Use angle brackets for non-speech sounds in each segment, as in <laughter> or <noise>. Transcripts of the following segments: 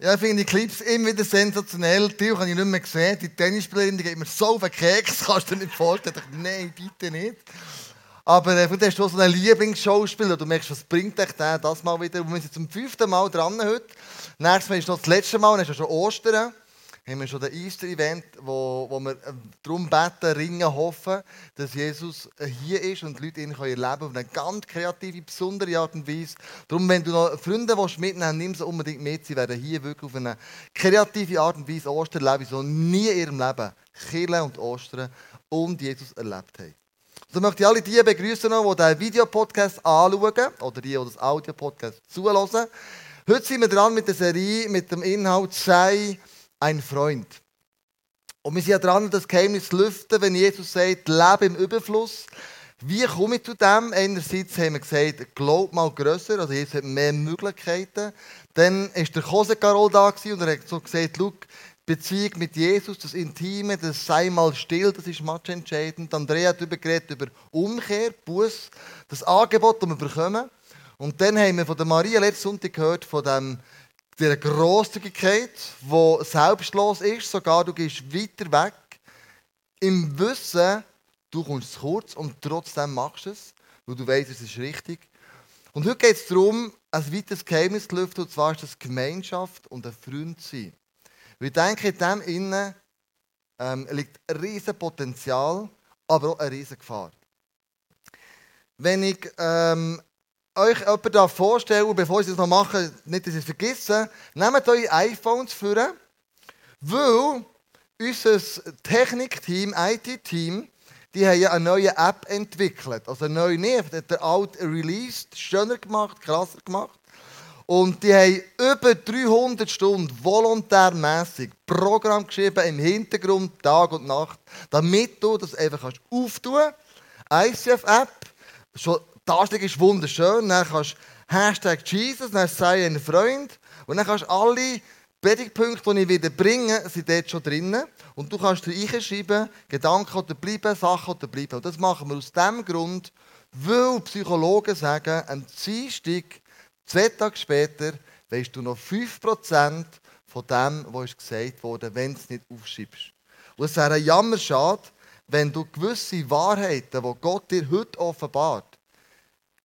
Ja, ich finde die Clips immer wieder sensationell. Die habe ich nicht mehr gesehen. Die Tennisspielerin die geht mir so den Keks, <laughs> kannst du dir nicht vorstellen. Ich dachte, nein, bitte nicht. Aber äh, du hast du so einen Lieblingsschauspieler. Du merkst, was bringt dich der das mal wieder? wir sind zum fünften Mal dran heute. Nächstes Mal ist noch das letzte Mal, dann ist ja schon Ostern haben wir schon das Easter-Event, wo, wo wir äh, darum beten, ringen, hoffen, dass Jesus äh, hier ist und die Leute ihn erleben können auf eine ganz kreative, besondere Art und Weise. Darum, wenn du noch Freunde mitnehmen willst, nimm sie unbedingt mit. Sie werden hier wirklich auf eine kreative Art und Weise Ostern erleben, so nie in ihrem Leben Kirche und Ostern und Jesus erlebt haben. So möchte ich alle die begrüßen, die diesen Videopodcast anschauen oder die, die das Audio-Podcast zulassen. Heute sind wir dran mit der Serie mit dem Inhalt «Sei ein Freund. Und wir sind ja dran, das Geheimnis zu lüften, wenn Jesus sagt, lebe im Überfluss. Wie komme ich zu dem? Einerseits haben wir gesagt, glaub mal grösser, also Jesus hat mehr Möglichkeiten. Dann war der Jose Carol da und er hat so gesagt, schau, Beziehung mit Jesus, das Intime, das sei mal still, das ist entscheidend. Andrea hat geredet über Umkehr, Buß, das Angebot, das wir bekommen. Und dann haben wir von der Maria letzten Sonntag gehört, von dem der Grosszügigkeit, die selbstlos ist, sogar du gehst weiter weg, im Wissen, du kommst zu kurz und trotzdem machst du es, weil du weißt, es ist richtig. Und heute geht es darum, ein weiteres Geheimnis zu lüften, und zwar ist das Gemeinschaft und ein Freund sein. Wir denken, in dem innen ähm, liegt ein riesiges Potenzial, aber auch eine riesige Gefahr. Wenn ich ähm, euch jemanden vorstellen, bevor ich das noch mache, nicht, dass ich es vergesse, nehmt eure iPhones vor, weil unser Technikteam, IT-Team, die haben ja eine neue App entwickelt. Also eine neue nicht, der alte released, schöner gemacht, krasser gemacht. Und die haben über 300 Stunden volontärmäßig Programm geschrieben im Hintergrund, Tag und Nacht, damit du das einfach auftun kannst. ICF-App, schon die Darstellung ist wunderschön. Dann kannst du Hashtag Jesus, dann sei ein Freund. Und dann kannst du alle Predigtpunkte, die ich wieder bringe, sind dort schon drin. Und du kannst dir schreiben, Gedanken oder bleiben, Sachen oder bleiben. Und das machen wir aus dem Grund, weil Psychologen sagen, am Dienstag, zwei Tage später, weißt du noch 5% von dem, was gesagt wurde, wenn du es nicht aufschreibst. Und es wäre ein Jammerschade, wenn du gewisse Wahrheiten, die Gott dir heute offenbart,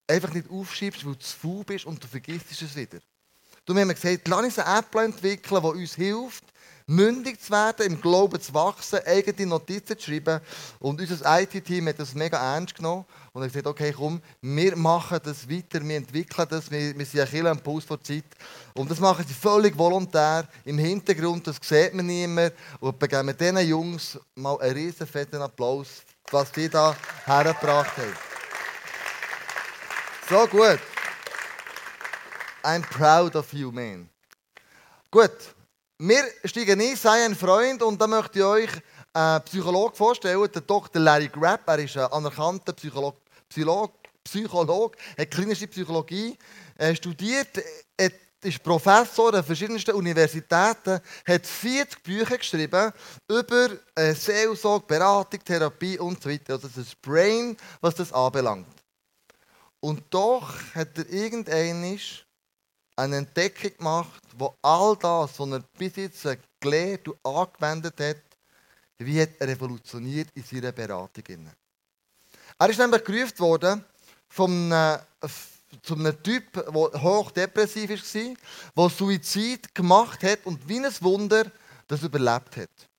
einfach nicht aufschiebst, weil du zu faul bist und du vergisst es wieder. Du haben gesagt, lass uns eine App entwickeln, die uns hilft, mündig zu werden, im Glauben zu wachsen, eigene Notizen zu schreiben. Und unser IT-Team hat das mega ernst genommen und hat gesagt, okay, komm, wir machen das weiter, wir entwickeln das, wir, wir sind ein Killer am Puls vor Zeit. Und das machen sie völlig volontär, im Hintergrund, das sieht man mehr. Und wir geben diesen Jungs mal einen riesen fetten Applaus, was sie da hergebracht haben. So gut. I'm proud of you, man. Gut, wir steigen ein, sei ein Freund und da möchte ich euch einen Psychologen vorstellen, der Dr. Larry Grapp. Er ist ein anerkannter Psycholog, Psycholog, Psycholog hat klinische Psychologie er studiert, er ist Professor an verschiedensten Universitäten, hat 40 Bücher geschrieben über äh, Seelsorge, Beratung, Therapie und so weiter. Also das ist Brain, was das anbelangt. Und doch hat er irgendeine eine Entdeckung gemacht, wo all das, was er bis jetzt gelernt und angewendet hat, wie hat er revolutioniert in seiner Beratung. Er ist nämlich gerufen worden von einem, zu einem Typ, der hochdepressiv war, der Suizid gemacht hat und wie ein Wunder das überlebt hat.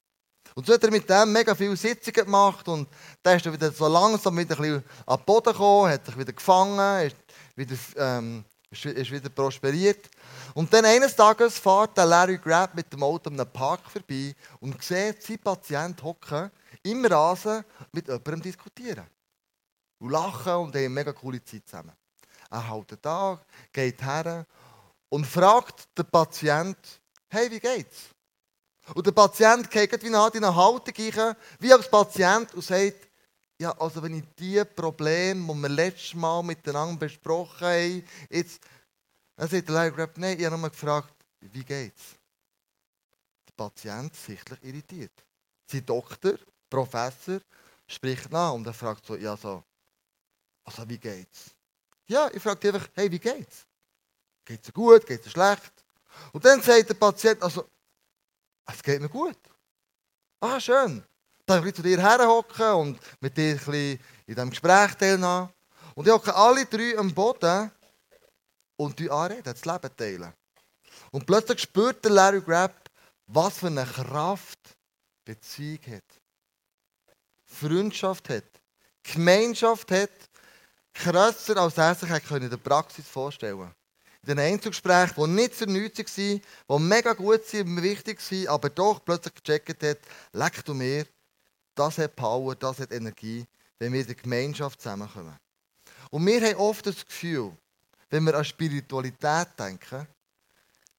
Und so hat er mit dem mega viele Sitzungen gemacht und dann ist er wieder so langsam wieder ein bisschen an den Boden gekommen, hat sich wieder gefangen, ist wieder, ähm, ist wieder prosperiert. Und dann eines Tages fährt der Larry Grab mit dem Auto an einem Park vorbei und sieht seinen Patient hocken im Rasen mit jemandem diskutieren. Und lachen und haben eine mega coole Zeit zusammen. Er hält da, geht her und fragt den Patient, hey, wie geht's? Und der Patient geht wie nach in eine Haltung rein, wie als Patient und sagt, ja, also wenn ich die Probleme, die wir letztes Mal miteinander besprochen haben, jetzt, dann sagt der Lehrer, nein, ich habe nur gefragt, wie geht's? Der Patient sichtlich irritiert. Sein Doktor, Professor, spricht nach und er fragt so, ja, so, also wie geht's? Ja, ich frage einfach, hey, wie geht's? Geht's dir gut? Geht's dir schlecht? Und dann sagt der Patient, also, es geht mir gut. Ah, schön. Dann ich zu dir herhocken und mit dir ein bisschen in diesem Gespräch teilnehmen. Und ich hocke alle drei am Boden und die anreden, das Leben teilen. Und plötzlich spürt der Larry Grapp, was für eine Kraft Beziehung hat. Freundschaft hat. Gemeinschaft hat. Krasser, als er sich in der Praxis vorstellen konnte. Den Einzelgesprächen, die nicht für nichts waren, die mega gut waren, wichtig waren, aber doch plötzlich gecheckt hat, leck du mir, das hat Power, das hat Energie, wenn wir in der Gemeinschaft zusammenkommen. Und wir haben oft das Gefühl, wenn wir an Spiritualität denken,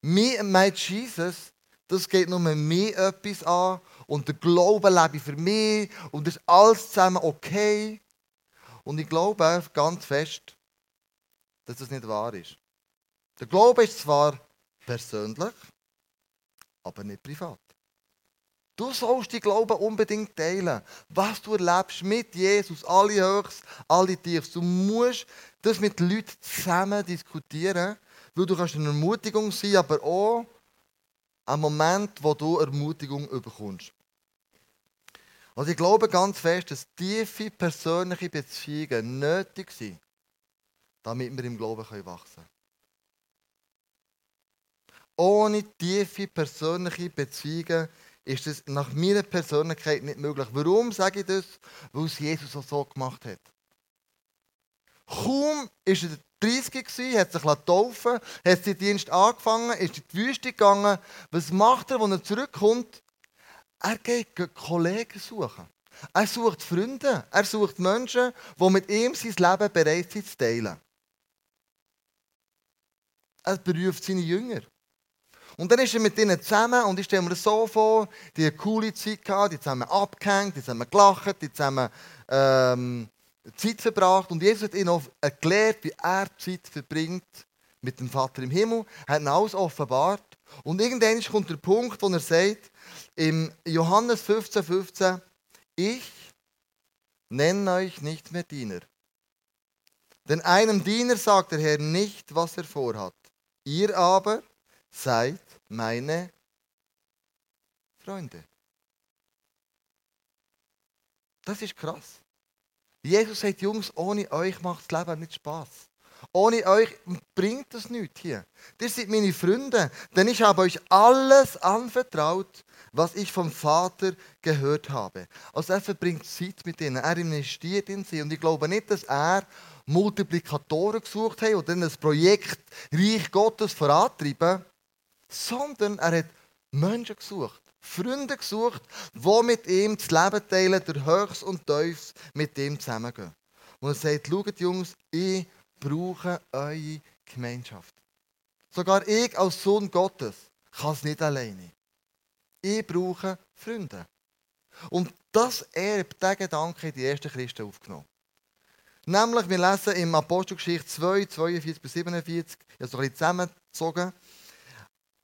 me and my Jesus, das geht nur mir etwas an und der Glaube lebe ich für mich und das ist alles zusammen okay. Und ich glaube ganz fest, dass das nicht wahr ist. Der Glaube ist zwar persönlich, aber nicht privat. Du sollst die Glauben unbedingt teilen. Was du erlebst mit Jesus, alle Höchst, alle Tiefs. Du musst das mit Leuten zusammen diskutieren, weil du kannst eine Ermutigung sein, aber auch ein Moment, wo du Ermutigung bekommst. Also ich glaube ganz fest, dass tiefe persönliche Beziehungen nötig sind, damit wir im Glauben wachsen können. Ohne tiefe persönliche Beziehungen ist es nach meiner Persönlichkeit nicht möglich. Warum sage ich das? Weil es Jesus auch so gemacht hat. Kaum ist er 30 gewesen, hat sich taufen hat seinen Dienst angefangen, ist in die Wüste gegangen. Was macht er, wenn er zurückkommt? Er geht Kollegen suchen. Er sucht Freunde. Er sucht Menschen, die mit ihm sein Leben bereit sind zu teilen. Er beruft seine Jünger. Und dann ist er mit ihnen zusammen und ich stelle mir das so vor, die eine coole Zeit gehabt, die zusammen abgehängt, die zusammen gelacht, die zusammen ähm, Zeit verbracht. Und Jesus hat ihnen auch erklärt, wie er Zeit verbringt mit dem Vater im Himmel. Hat ihnen alles offenbart. Und irgendwann kommt der Punkt, wo er sagt, im Johannes 15, 15, ich nenne euch nicht mehr Diener. Denn einem Diener sagt der Herr nicht, was er vorhat. Ihr aber seid meine Freunde. Das ist krass. Jesus sagt, Jungs, ohne euch macht das Leben nicht Spaß. Ohne euch bringt das nichts hier. Ihr seid meine Freunde, denn ich habe euch alles anvertraut, was ich vom Vater gehört habe. Also er verbringt Zeit mit ihnen, er investiert in sie. Und ich glaube nicht, dass er Multiplikatoren gesucht hat oder ein Projekt Reich Gottes vorantreiben, sondern er hat Menschen gesucht, Freunde gesucht, die mit ihm das Leben teilen, der Höchst und Tiefs mit ihm zusammengehen. Und er sagt, schaut Jungs, ich brauche eure Gemeinschaft. Sogar ich als Sohn Gottes kann es nicht alleine. Ich brauche Freunde. Und das Erb, der Gedanke, die ersten Christen aufgenommen. Nämlich, wir lesen im Apostelgeschichte 2, 42 bis 47, ich habe so ein bisschen zusammengezogen.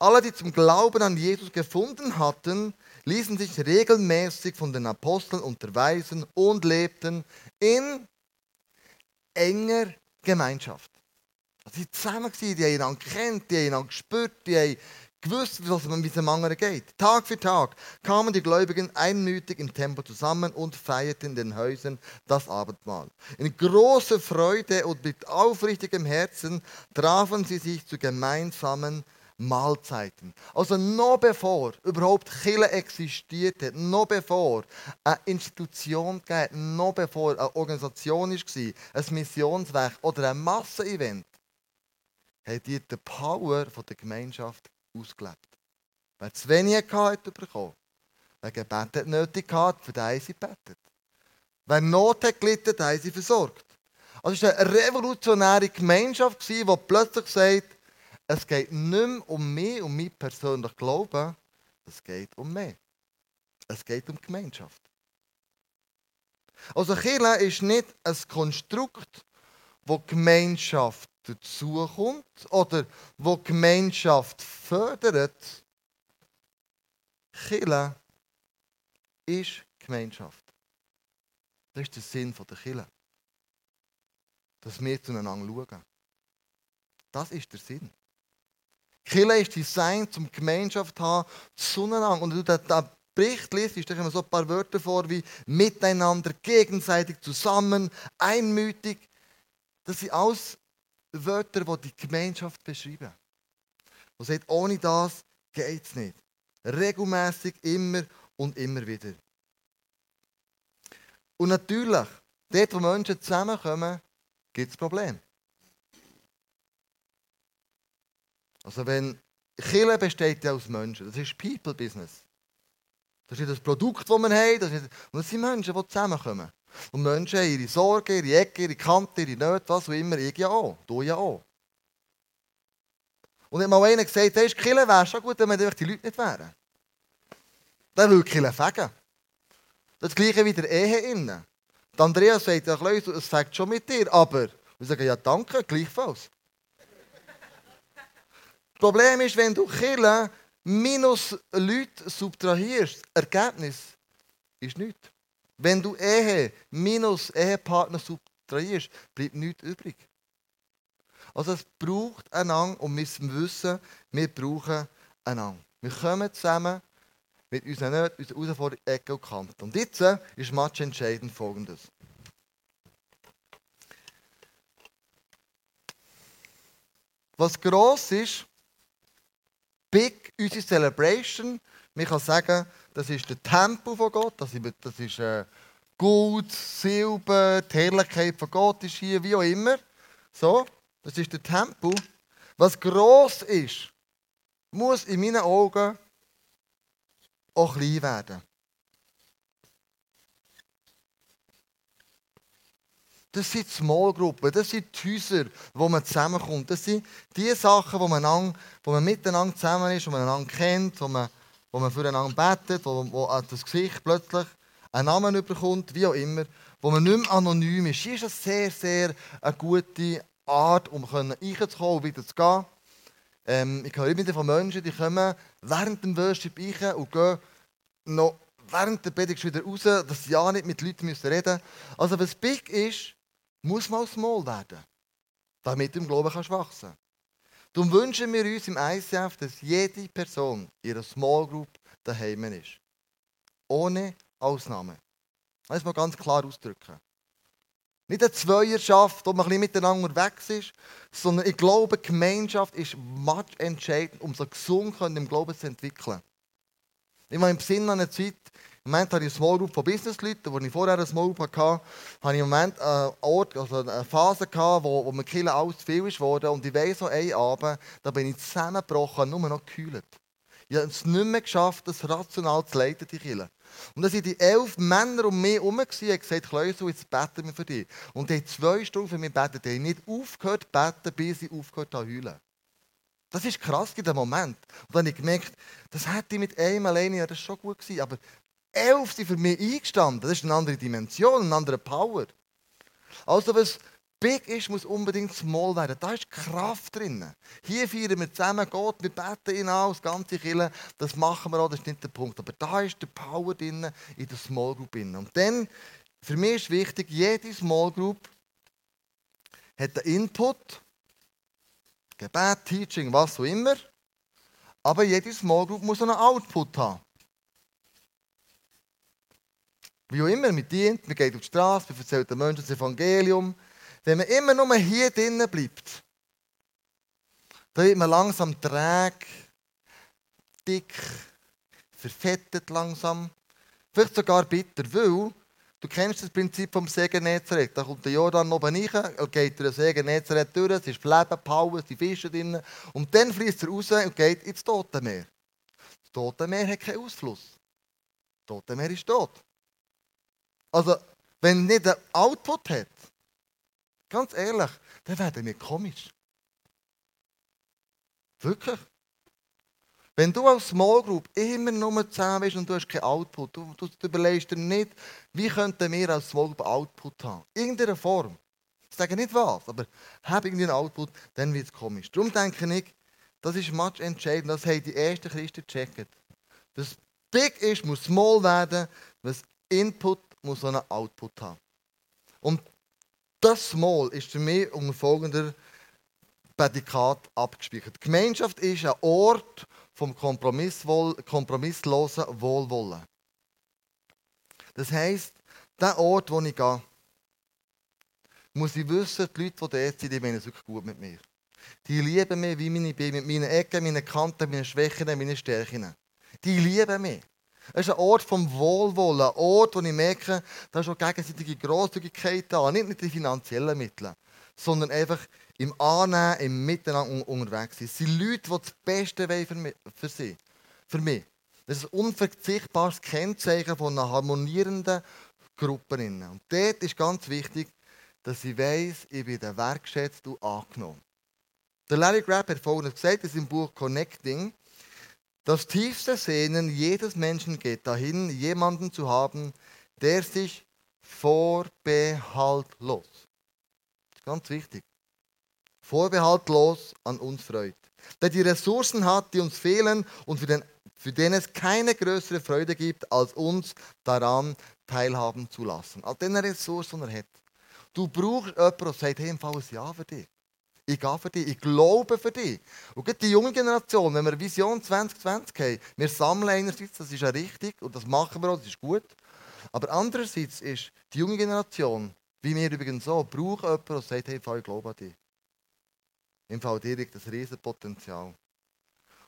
Alle, die zum Glauben an Jesus gefunden hatten, ließen sich regelmäßig von den Aposteln unterweisen und lebten in enger Gemeinschaft. Also sie zusammen waren, die haben einander kennt, die haben einander gespürt, die haben gewusst, was man mit dem anderen geht. Tag für Tag kamen die Gläubigen einmütig im Tempel zusammen und feierten in den Häusern das Abendmahl. In großer Freude und mit aufrichtigem Herzen trafen sie sich zu gemeinsamen Mahlzeiten. Also noch bevor überhaupt Kirche existiert hat, noch bevor eine Institution gab, noch bevor eine Organisation war, ein Missionswerk oder ein Massenevent, hat die die Power der Gemeinschaft ausgelebt. Wer zu wenig hatte, hat bekommen. Wer Gebet hat nötig hatte, für den sie betet. Wer Not hat gelitten, hat sie versorgt. Also es war eine revolutionäre Gemeinschaft, die plötzlich sagt, es geht nicht mehr um mich, um mein persönliches Glauben. Es geht um mich. Es geht um Gemeinschaft. Also Kirche ist nicht ein Konstrukt, wo Gemeinschaft dazukommt oder wo Gemeinschaft fördert. Kirche ist Gemeinschaft. Das ist der Sinn der Kirche. Dass wir zueinander schauen. Das ist der Sinn. Kille ist Design, zum Gemeinschaft zu haben, zueinander. Und du den Bericht liest, da kommen so ein paar Wörter vor wie miteinander, gegenseitig, zusammen, einmütig. Das sind alles Wörter, die die Gemeinschaft beschreiben. Und sagt, ohne das geht es nicht. Regelmäßig, immer und immer wieder. Und natürlich, dort, wo Menschen zusammenkommen, gibt es Probleme. Also wenn Kirche besteht ja aus Menschen, das ist People Business. Das ist das Produkt, das wir haben, das, ist, und das sind Menschen, die zusammenkommen. Und Menschen haben ihre Sorgen, ihre Ecke, ihre Kante, ihre Nöte, was auch immer, ich ja auch, du ja auch. Und hat mal einer gesagt, hey, Kille wäre schon gut, wenn wir die Leute nicht wären. Dann würde Kille fegen. Das gleiche wie der Ehe innen. Die Andrea sagt, ja, Kleus, es fängt schon mit dir, aber... Wir sagen, ja, danke, gleichfalls. Das Problem ist, wenn du Kille minus Leute subtrahierst, Ergebnis ist nichts. Wenn du Ehe minus Ehepartner subtrahierst, bleibt nichts übrig. Also es braucht einander und wir müssen wissen, wir brauchen einander. Wir kommen zusammen mit unseren Nöten, unseren Herausforderungen, Ecken und Kanten. Und jetzt äh, ist Match entscheidend folgendes. Was gross ist, big, unsere Celebration, man kann sagen, das ist der Tempel von Gott, das ist, das ist äh, Gold, Silber, die Herrlichkeit von Gott ist hier, wie auch immer. So, das ist der Tempel. Was gross ist, muss in meinen Augen auch klein werden. Das sind Smallgruppen, das sind die Häuser, wo man zusammenkommt. Das sind die Sachen, wo man, an, wo man miteinander zusammen ist, wo man einander kennt, wo man, wo man füreinander betet, wo, wo das Gesicht plötzlich einen Namen bekommt, wie auch immer, wo man nicht mehr anonym ist. Hier ist es sehr, sehr eine gute Art, um reinzukommen und wieder zu gehen. Ähm, ich höre immer von Menschen, die kommen während dem Worship rein und gehen noch während der Predigt wieder raus, dass sie ja nicht mit Leuten reden müssen. Also was big ist, muss man small werden, damit im Glauben kannst wachsen Darum wünschen wir uns im ICF, dass jede Person in ihrer Small Group daheim ist. Ohne Ausnahme. Das man ganz klar ausdrücken. Nicht eine Zweierschaft, wo man ein bisschen miteinander unterwegs ist, sondern ich glaube, Gemeinschaft ist much entscheidend, um so gesund im Glauben zu entwickeln. Ich war im Sinn einer Zeit, im Moment habe ich eine Small Group von Businessleuten, wo ich vorher eine Small Group hatte, habe ich im Moment einen Ort, also eine Phase gehabt, wo, wo mir Kille alles zu viel ist. Und ich weiss, so einen Abend, da bin ich zusammengebrochen, nur noch gekühlt. Ich habe es nicht mehr geschafft, das rational zu leiten, die Kille. Und dann waren die elf Männer um mich herum und gesagt, Kleusel, jetzt beten wir für dich. Und die haben zwei Stunden für mich gebetet. Die haben nicht aufgehört zu beten, bis sie aufgehört haben zu heulen. Das ist krass in dem Moment. Und dann habe ich gemerkt, das hätte ich mit einem alleine, ja, das ist schon gut gewesen, aber elf sind für mich eingestanden. Das ist eine andere Dimension, eine andere Power. Also was big ist, muss unbedingt small werden. Da ist Kraft drin. Hier feiern wir zusammen Gott, wir beten ihn an, das ganze Kille. Das machen wir auch, das ist nicht der Punkt. Aber da ist der Power drin, in der Small Group. Drin. Und dann, für mich ist wichtig, jede Small Group hat einen Input, Gebet, Teaching, was auch immer. Aber jede Small Group muss einen Output haben. Wie auch immer, man dient, man geht auf die Straße, man erzählt den Menschen das Evangelium. Wenn man immer nur hier drinnen bleibt, dann wird man langsam träge, dick, verfettet langsam, vielleicht sogar bitter, weil du kennst das Prinzip vom Segen Nezareth. Da kommt der Jordan oben rein, er geht durch den Segen Nezareth durch, es ist Leben, Power, es sind Fische drin und dann fließt er raus und geht ins Tote Meer. Das Tote Meer hat keinen Ausfluss. Das Tote Meer ist tot. Also, wenn nicht ein Output hat, Ganz ehrlich, dann werden wir komisch. Wirklich. Wenn du als Small Group immer nur zusammen bist und du hast keinen Output, du, du, überlegst dir nicht, wie könnten wir als Small Group Output haben. Irgendeine Form. Ich sage nicht was, aber habe irgendwie einen Output, dann wird es komisch. Darum denke ich, das ist much entscheidend. Das haben die ersten Christen gecheckt. Was big ist, muss small werden. Was Input muss einen Output haben. Und das Mal ist für mich unter folgender Prädikat abgespeichert. Die Gemeinschaft ist ein Ort vom kompromisslosen Wohlwollen. Das heisst, der Ort, wo ich gehe, muss ich wissen, die Leute, die dort sind, die meinen es wirklich gut mit mir. Die lieben mich, wie ich bin, mit meinen Ecken, meinen Kanten, meinen Schwächen, meinen Stärken. Die lieben mich. Es ist ein Ort vom Wohlwollen, ein Ort, wo ich merke, da ist auch gegenseitige Grosszügigkeit da. Nicht mit den finanziellen Mitteln, sondern einfach im Annehmen, im Miteinander unterwegs sind. Es sind Leute, die das Beste wollen für, mich, für sie, für mich. Das ist ein unverzichtbares Kennzeichen von einer harmonierenden Gruppe. Und dort ist ganz wichtig, dass ich weiß, ich bin wertgeschätzt und angenommen. Der Larry Grab hat folgendes gesagt in seinem Buch Connecting. Das tiefste Sehnen jedes Menschen geht dahin, jemanden zu haben, der sich vorbehaltlos, ganz wichtig, vorbehaltlos an uns freut. Der die Ressourcen hat, die uns fehlen und für den, für den es keine größere Freude gibt, als uns daran teilhaben zu lassen. All den Ressourcen, die er hat. Du brauchst jemanden, der sagt, hey, im Fall Ja für dich. Ich gehe für dich, ich glaube für dich. Und gerade die junge Generation, wenn wir Vision 2020 haben, wir sammeln einerseits, das ist ja richtig und das machen wir auch, das ist gut. Aber andererseits ist die junge Generation, wie wir übrigens so, braucht jemanden, der sagt, hey, ich glaube an dich. Im Fall dir liegt ein riesen Potenzial.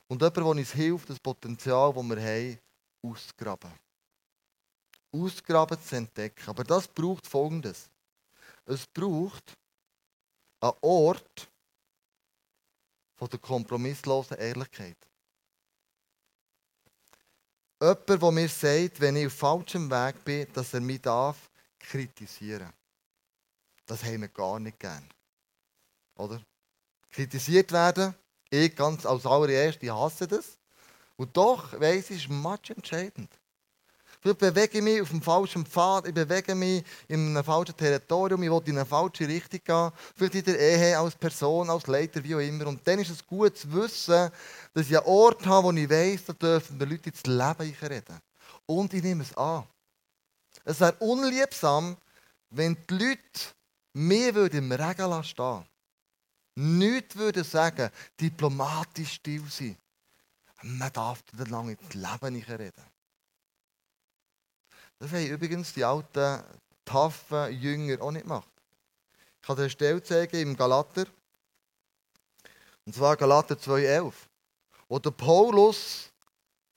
Und jemand, der uns hilft, das Potenzial, das wir haben, auszugraben. Ausgraben zu entdecken. Aber das braucht Folgendes. Es braucht einen Ort von der kompromisslosen Ehrlichkeit. Jemand, der mir sagt, wenn ich auf falschem Weg bin, dass er mich darf kritisieren. Das haben wir gar nicht gern. Oder? Kritisiert werden, ich ganz als allererste hasse das. Und doch weiss ich, ist much entscheidend. Vielleicht bewege ich mich auf dem falschen Pfad, ich bewege mich in einem falschen Territorium, ich will in eine falsche Richtung gehen. Vielleicht in der Ehe, als Person, als Leiter, wie auch immer. Und dann ist es gut zu wissen, dass ich einen Ort habe, wo ich weiss, da dürfen die Leute ins Leben reden. Und ich nehme es an. Es wäre unliebsam, wenn die Leute mir im Regen stehen Nichts würden sagen, diplomatisch still sein. Man darf dann lange ins Leben nicht reden. Das haben übrigens die alten, taffen Jünger auch nicht gemacht. Ich kann dir eine Stelle zeigen im Galater. Und zwar Galater 2,11. Wo der Paulus,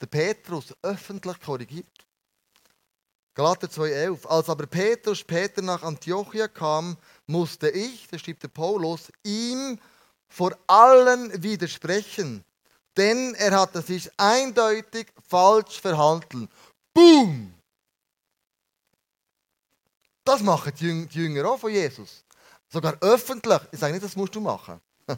der Petrus, öffentlich korrigiert. Galater 2,11. Als aber Petrus später nach Antiochia kam, musste ich, das schreibt der Paulus, ihm vor allen widersprechen. Denn er hatte sich eindeutig falsch verhalten. Boom! Das machen die Jünger auch von Jesus. Sogar öffentlich. Ich sage nicht, das musst du machen. <laughs>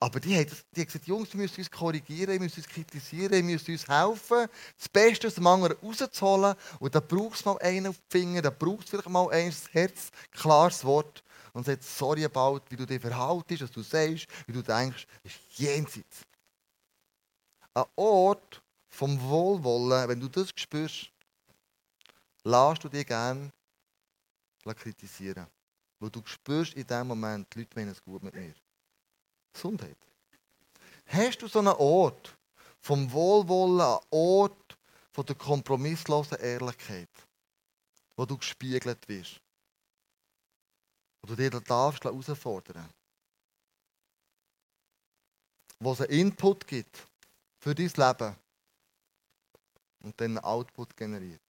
Aber die haben, die haben gesagt, Jungs, wir müssen uns korrigieren, wir müssen uns kritisieren, wir müssen uns helfen, das Beste aus dem anderen rauszuholen. Und da braucht es mal einen auf die Finger, da braucht es vielleicht mal ein Herz, klares Wort. Und sagt, sorry about, wie du dich verhaltest, was du sagst, wie du denkst, ist jenseits. Ein Ort vom Wohlwollen, wenn du das spürst, lässt du dich gerne kritisieren. Weil du spürst in dem Moment, die Leute meinen es gut mit mir. Gesundheit. Hast du so einen Ort vom Wohlwollen, einen Ort von der kompromisslosen Ehrlichkeit, wo du gespiegelt wirst? Wo du dir da darfst herausfordern Wo es einen Input gibt für dein Leben und dann einen Output generiert.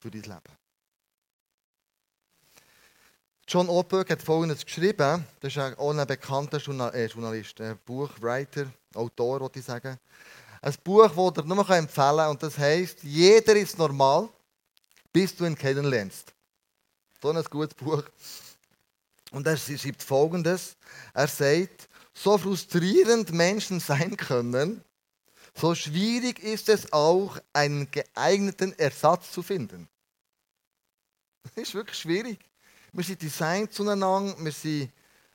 Für dein Leben. John Oberg hat Folgendes geschrieben. Das ist auch ein bekannter äh, Journalist, ein Buchwriter, Autor, würde ich sagen. Ein Buch, das ich nur empfehlen kann. Und das heisst, jeder ist normal, bis du ihn kennenlernst. So ein gutes Buch. Und er schreibt Folgendes. Er sagt, so frustrierend Menschen sein können, so schwierig ist es auch, einen geeigneten Ersatz zu finden. <laughs> Das ist wirklich schwierig. Wir sind designt zueinander, wir sind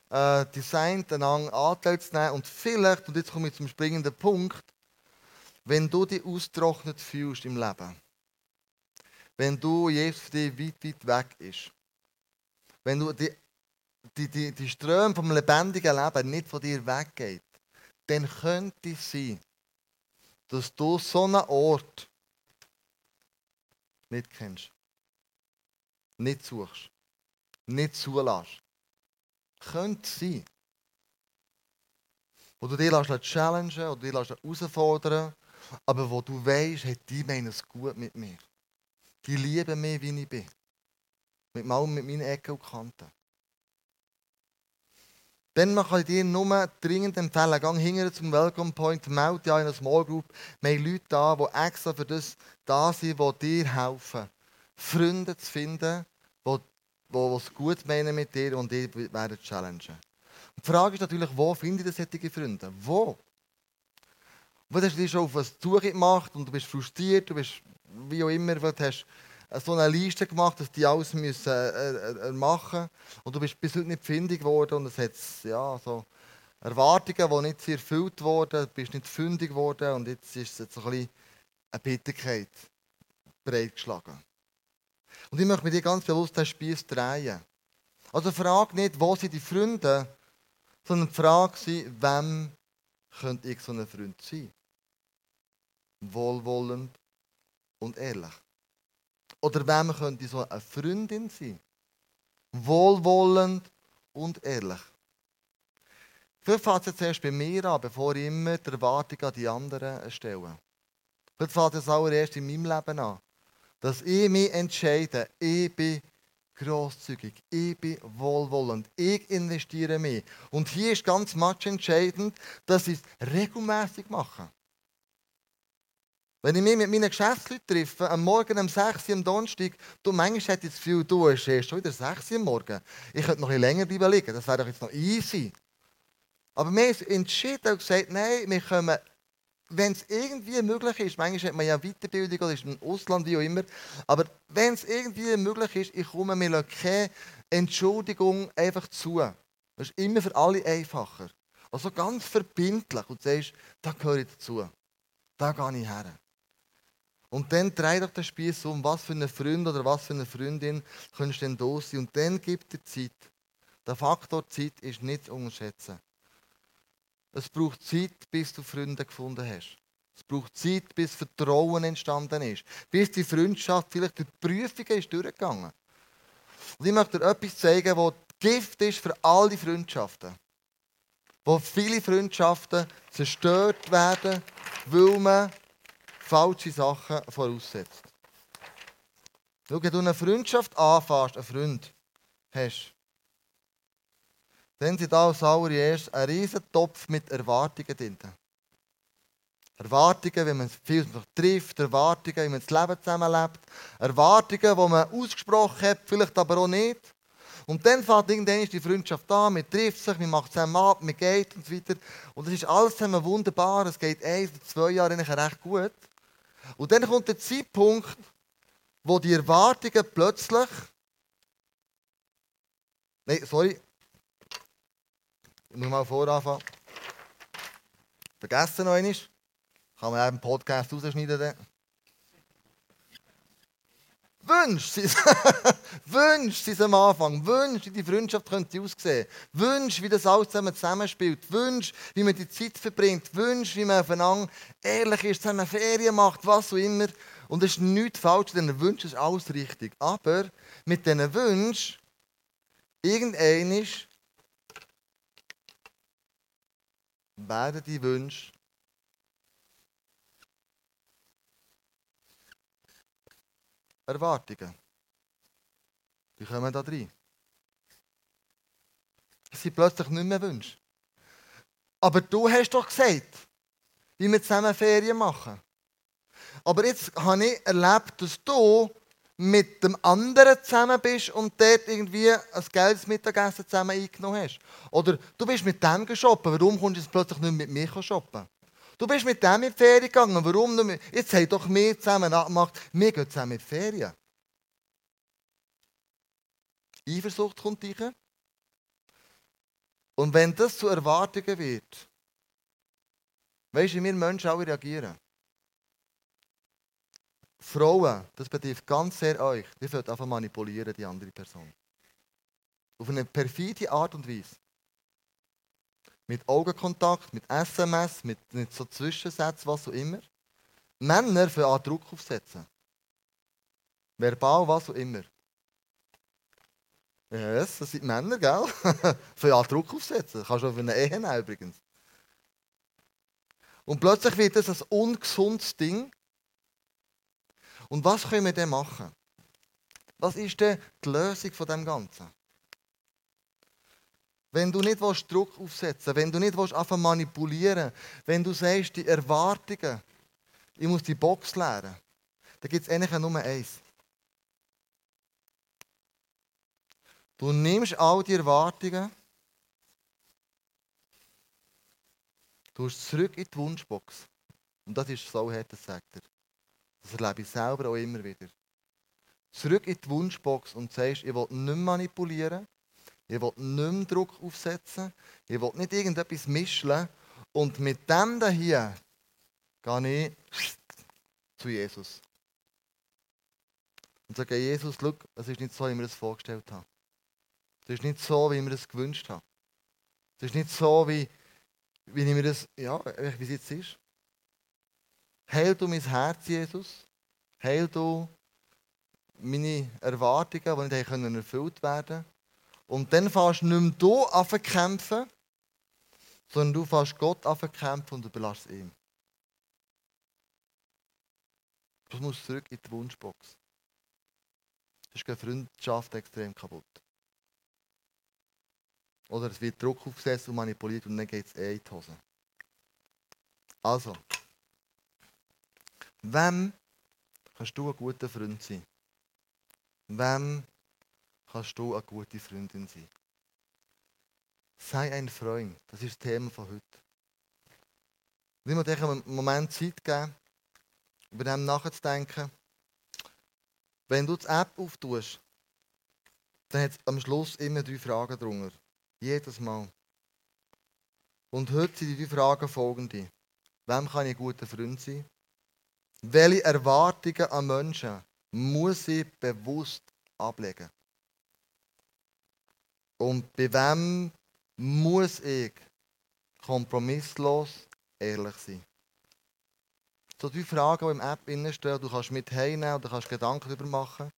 äh, designt, einander Anteil zu nehmen. Und vielleicht, und jetzt komme ich zum springenden Punkt, wenn du dich austrocknet fühlst im Leben, wenn du Jesus für dich weit, weit weg ist, wenn du dich die, die, die Ströme vom lebendigen Leben nicht von dir weggeht, dann könnte es sein, dass du so einen Ort nicht kennst, nicht suchst, nicht zulässt. Könnte sein. Wo du dich challengen oder dich herausfordern aber wo du weißt, hey, die meinen es gut mit mir. Die lieben mich, wie ich bin. Mit, mal mit meinen Ecken und Kanten. Dann kann ich dir nur dringend empfehlen, gang hinterher zum Welcome Point, melde dich in einer Small Group. Wir haben Leute da, die extra für das da sind, die dir helfen. Freunde zu finden, die, die es gut meinen mit dir und dich werden challengen. Die Frage ist natürlich, wo finde ich solche Freunde? Wo? Hast du dich schon auf eine Suche gemacht und du bist frustriert, du bist wie auch immer, du hast so eine Liste gemacht, dass die alles müssen, äh, äh, machen Und du bist bis heute nicht fündig geworden und es hat ja, so Erwartungen, die nicht erfüllt wurden, du bist nicht fündig geworden und jetzt ist es jetzt ein bisschen eine Bitterkeit bereitgeschlagen. Und ich möchte mit dir ganz bewusst den Spieß drehen. Also frag nicht, wo sind die Freunde, sondern frag sie, wem könnte ich so ein Freund sein? Wohlwollend und ehrlich. Oder wem könnte so eine Freundin sein? Wohlwollend und ehrlich. Vielleicht fängt es zuerst bei mir an, bevor ich immer die Erwartung an die anderen stelle. Vielleicht fängt es allererst in meinem Leben an. Dass ich mich entscheide, ich bin grosszügig, ich bin wohlwollend, ich investiere mich. Und hier ist ganz much entscheidend, dass ich es regelmäßig mache. Wenn ich mich mit meinen Geschäftsleuten treffe, am Morgen um 6 Uhr am Donnerstag, du, manchmal hätte ich das Gefühl, du, es ist schon wieder 6 Uhr am Morgen. Ich könnte noch ein bisschen länger bleiben liegen, das wäre doch jetzt noch easy. Aber wir haben entschieden und gesagt, nein, wir kommen, wenn es irgendwie möglich ist, manchmal hat man ja Weiterbildung oder ist im Ausland, wie auch immer, aber wenn es irgendwie möglich ist, ich komme, lassen keine Entschuldigung einfach zu. Das ist immer für alle einfacher. Also ganz verbindlich und du sagst, da gehöre ich dazu. Da gehe ich her. Und dann dreh doch den Spieß um, was für einen Freund oder was für eine Freundin kannst du denn da sein. Und dann gibt dir Zeit. Der Faktor Zeit ist nicht zu unterschätzen. Es braucht Zeit, bis du Freunde gefunden hast. Es braucht Zeit, bis Vertrauen entstanden ist. Bis die Freundschaft vielleicht durch die Prüfungen ist durchgegangen. Und ich möchte dir etwas zeigen, das Gift ist für all die Freundschaften. Wo viele Freundschaften zerstört werden, weil man falsche Sachen voraussetzt. Schau, wenn du eine Freundschaft anfasst, einen Freund hast, dann sind da als allererst ein riesen Topf mit Erwartungen drin. Erwartungen, wie man viel trifft, Erwartungen, wie man das Leben zusammenlebt, Erwartungen, die man ausgesprochen hat, vielleicht aber auch nicht. Und dann fängt irgendwann die Freundschaft an, man trifft sich, man macht zusammen ab, man geht und so weiter. Und das ist alles zusammen wunderbar, es geht ein oder zwei Jahre recht gut. Und dann kommt der Zeitpunkt, wo die Erwartungen plötzlich. Nein, sorry. Ich muss mal voranfangen. Vergessen noch einmal. Kann man auch im Podcast rausschneiden. Wünsch sie <laughs> Wünsch sie am Anfang. Wünsch, wie die Freundschaft könnte aussehen. Wünsch, wie das alles zusammen zusammenspielt. Wünsch, wie man die Zeit verbringt. Wünsch, wie man aufeinander ehrlich ist, zusammen Ferien macht, was auch immer. Und es ist nichts falsch, denn Wünsch ist alles richtig. Aber mit diesen Wünschen, irgendein werden die Wünsche Erwartungen. Die kommen da rein. Es sind plötzlich nicht mehr Wünsche. Aber du hast doch gesagt, wie wir zusammen Ferien machen. Aber jetzt habe ich erlebt, dass du mit dem anderen zusammen bist und dort irgendwie ein geiles Mittagessen zusammen eingenommen hast. Oder du bist mit dem shoppen, warum kommst du jetzt plötzlich nicht mit mir shoppen? Du bist mit dem in die Ferien gegangen. Warum nicht? Jetzt haben doch wir zusammen abgemacht, wir gehen zusammen in die Ferien. Eifersucht kommt rein. Und wenn das zu Erwartungen wird, weißt du, wie wir Menschen auch reagieren? Frauen, das betrifft ganz sehr euch, die wollen einfach manipulieren, die andere Person. Auf eine perfide Art und Weise. Mit Augenkontakt, mit SMS, mit, mit so Zwischensätzen, was auch immer. Männer für einen Druck aufsetzen. Verbal, was auch immer. Yes, das sind Männer, gell? <laughs> für einen Druck aufsetzen. Kannst du für eine Ehe übrigens. Und plötzlich wird das ein ungesundes Ding. Und was können wir denn machen? Was ist denn die Lösung von dem Ganzen? Wenn du nicht Druck aufsetzen wenn du nicht einfach manipulieren wenn du sagst, die Erwartungen, ich muss die Box leeren, dann gibt es eigentlich nur eins. Du nimmst all die Erwartungen, du hast zurück in die Wunschbox. Und das ist so hart, sagt er. Das erlebe ich selber auch immer wieder. Zurück in die Wunschbox und sagst, ich will nicht manipulieren, ich will nicht Druck aufsetzen. Ich will nicht irgendetwas mischen. Und mit dem hier gehe ich zu Jesus. Und sage, Jesus, schau, es ist nicht so, wie mir das vorgestellt habe. Es ist nicht so, wie mir das gewünscht habe. Es ist nicht so, wie, wie ich mir das, ja, wie es jetzt ist. Heil du mein Herz, Jesus. Heil du meine Erwartungen, die nicht erfüllt werden können. Und dann fährst du nicht mehr du an kämpfen, sondern du fährst Gott an kämpfen und du belässt ihm. Du musst zurück in die Wunschbox. Das ist eine Freundschaft extrem kaputt. Oder es wird Druck aufgesetzt und manipuliert und dann geht es eh in die Hose. Also, wem kannst du ein guter Freund sein? Wem kannst du eine gute Freundin sein. Sei ein Freund. Das ist das Thema von heute. Ich muss dir einen Moment Zeit geben, über dem nachzudenken. Wenn du die App auftust, dann hat es am Schluss immer drei Fragen drunter. Jedes Mal. Und heute sind die drei Fragen folgende. Wem kann ich ein guter Freund sein? Welche Erwartungen an Menschen muss ich bewusst ablegen? Und bei wem muss ich kompromisslos ehrlich sein? So die Fragen, die im App stehen, du kannst mit heimnehmen oder kannst Gedanken darüber machen.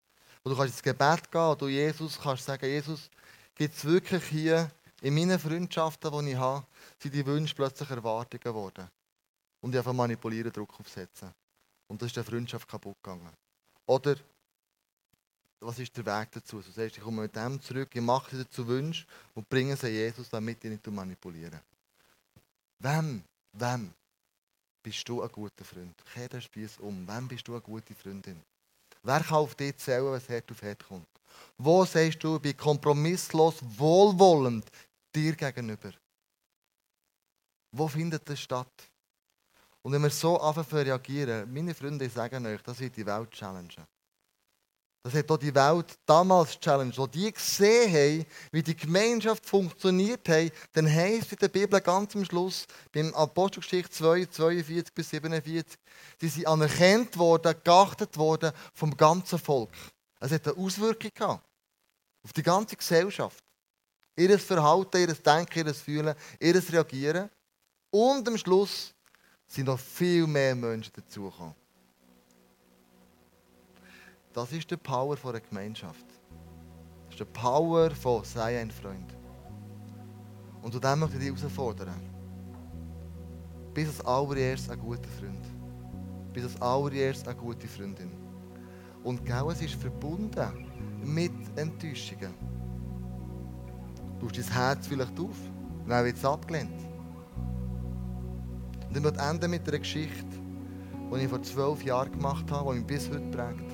Und du kannst ins Gebet gehen und du Jesus kannst sagen, Jesus, gibt es wirklich hier in meinen Freundschaften, die ich habe, sind die Wünsche plötzlich Erwartungen geworden. Und ich einfach manipulieren, Druck aufsetzen. Und das ist der Freundschaft kaputt gegangen. Oder was ist der Weg dazu? Du sagst, ich komme mit dem zurück, ich mache sie dazu Wünsche und bringe sie Jesus, damit ich nicht manipulieren. Wem, wem bist du ein guter Freund? Kehr den Spieß um. Wem bist du eine gute Freundin? Wer kann auf dich zählen, es Herd auf Herd kommt? Wo sagst du, ich bin kompromisslos, wohlwollend dir gegenüber? Wo findet das statt? Und wenn wir so anfangen reagieren, meine Freunde sagen euch, das wird die Welt challengen. Das hat auch die Welt damals challenged. Als die gesehen haben, wie die Gemeinschaft funktioniert hat, dann heisst es in der Bibel ganz am Schluss, beim Apostelgeschichte 2, 42 bis 47, sie sind anerkannt worden, geachtet worden vom ganzen Volk. Es hat eine Auswirkung gehabt auf die ganze Gesellschaft. Ihr Verhalten, ihr Denken, ihr Fühlen, ihr Reagieren. Und am Schluss sind noch viel mehr Menschen dazugekommen. Das ist die Power einer Gemeinschaft. Das ist die Power von sei ein Freund. Und zu dem möchte ich dich herausfordern. Bis als allererst ein guter Freund. Bis als allererst eine gute Freundin. Und genau es ist verbunden mit Enttäuschungen. Du hast dein Herz vielleicht auf, dann wird es abgelehnt. Und ich möchte enden mit einer Geschichte, die ich vor zwölf Jahren gemacht habe, die mich bis heute prägt.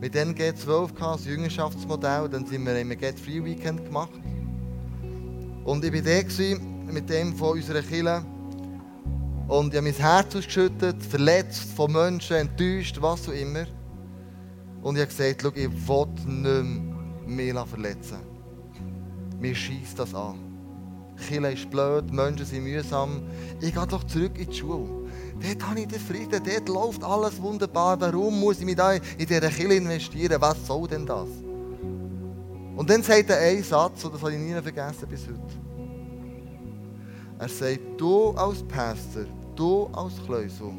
Mit dem G12 das Jüngerschaftsmodell, dann sind wir im Get Free Weekend gemacht. Und ich war da mit dem von unserer Kirche. Und ich habe mein Herz ausgeschüttet, verletzt von Menschen, enttäuscht, was auch immer. Und ich habe gesagt, ich will nicht mehr mich verletzen. Mir schießt das an. Kirche ist blöd, Menschen sind mühsam. Ich gehe doch zurück in die Schule. Dort habe ich den Frieden, dort läuft alles wunderbar. Warum muss ich mich da in diese Kirche investieren? Was soll denn das? Und dann sagt er einen Satz, und das habe ich nie vergessen bis heute. Er sagt, du als Pastor, du als Kleusel,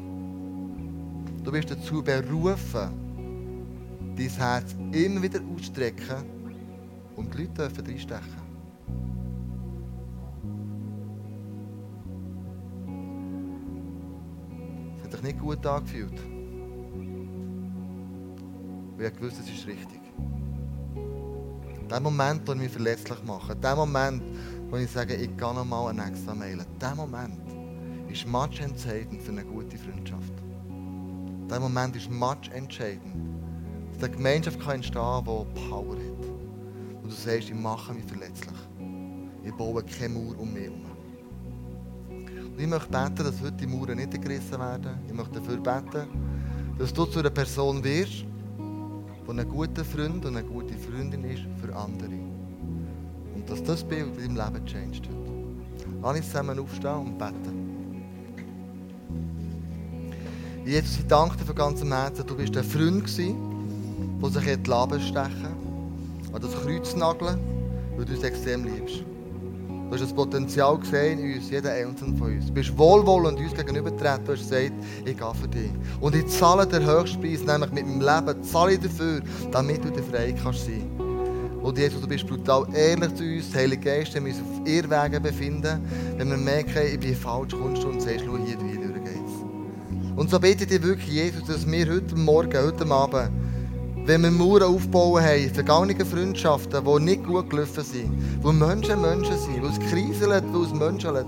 du bist dazu berufen, dein Herz immer wieder auszustrecken und die Leute dürfen reinstechen. Sich nicht gut angefühlt. Und ich wusste, es ist richtig. Der Moment, wo ich mich verletzlich mache, der Moment, wo ich sage, ich gehe noch mal einen extra mailen, der Moment ist much entscheidend für eine gute Freundschaft. Der Moment ist much entscheidend, dass eine Gemeinschaft kann entstehen kann, die Power hat. Und du sagst, ich mache mich verletzlich. Ich baue keine Mauer um mich herum. Ich möchte beten, dass heute die Mauern nicht gerissen werden. Ich möchte dafür beten, dass du zu einer Person wirst, die ein guter Freund und eine gute Freundin ist für andere. Und dass das Bild in deinem Leben changed wird. Lass uns zusammen aufstehen und beten. Jesus, ich danke dir von ganzem Herzen. Du bist ein Freund der sich in die Leben stechen an das Kreuz nageln, weil du uns extrem liebst. Du hast das Potenzial gesehen in uns, jeder einzelne von uns. Du bist wohlwollend uns gegenübertreten. Du hast gesagt, ich gehe für dich. Und ich zahle den Höchstpreis, nämlich mit meinem Leben, zahle ich dafür, damit du dir frei kannst sein. Und Jesus, du bist brutal ehrlich zu uns. Heilige Geist, wir uns auf Irrwegen befinden, wenn wir merken, ich bin falsch, kommst du und sagst, schau hier, wie durch geht's. Und so bete ich dir wirklich, Jesus, dass wir heute Morgen, heute Abend, wenn wir Mauern aufbauen haben, vergangene Freundschaften, die nicht gut gelaufen sind, wo Menschen Menschen sind, wo es kriselt, wo es menschelt,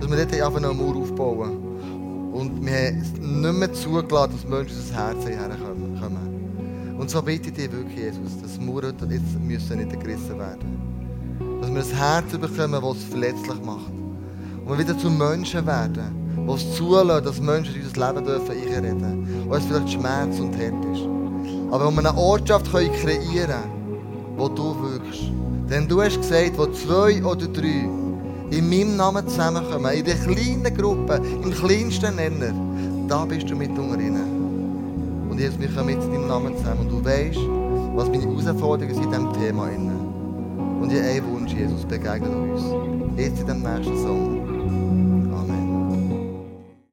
dass wir dort einfach eine Mauer aufbauen. Und wir haben es nicht mehr zugelassen, dass Menschen ins Herz herkommen. Und so bitte ich dich wirklich, Jesus, dass Mauern jetzt müssen nicht gerissen werden. Dass wir ein Herz bekommen, das es verletzlich macht. Und wir wieder zu Menschen werden, die es zulassen, dass Menschen in unser Leben dürfen einreden dürfen. Auch es vielleicht Schmerz und Herd ist. Aber wir eine Ortschaft kreieren können, wo du wirkst. Denn du hast gesagt, wo zwei oder drei in meinem Namen zusammenkommen, in der kleinen Gruppe, im kleinsten Nenner, da bist du mit unter ihnen. Und jetzt, wir kommen mit deinem Namen zusammen und du weißt, was meine Herausforderungen sind in diesem Thema. Und ich habe einen Wunsch, Jesus, begegnet uns. Jetzt in dem nächsten Song.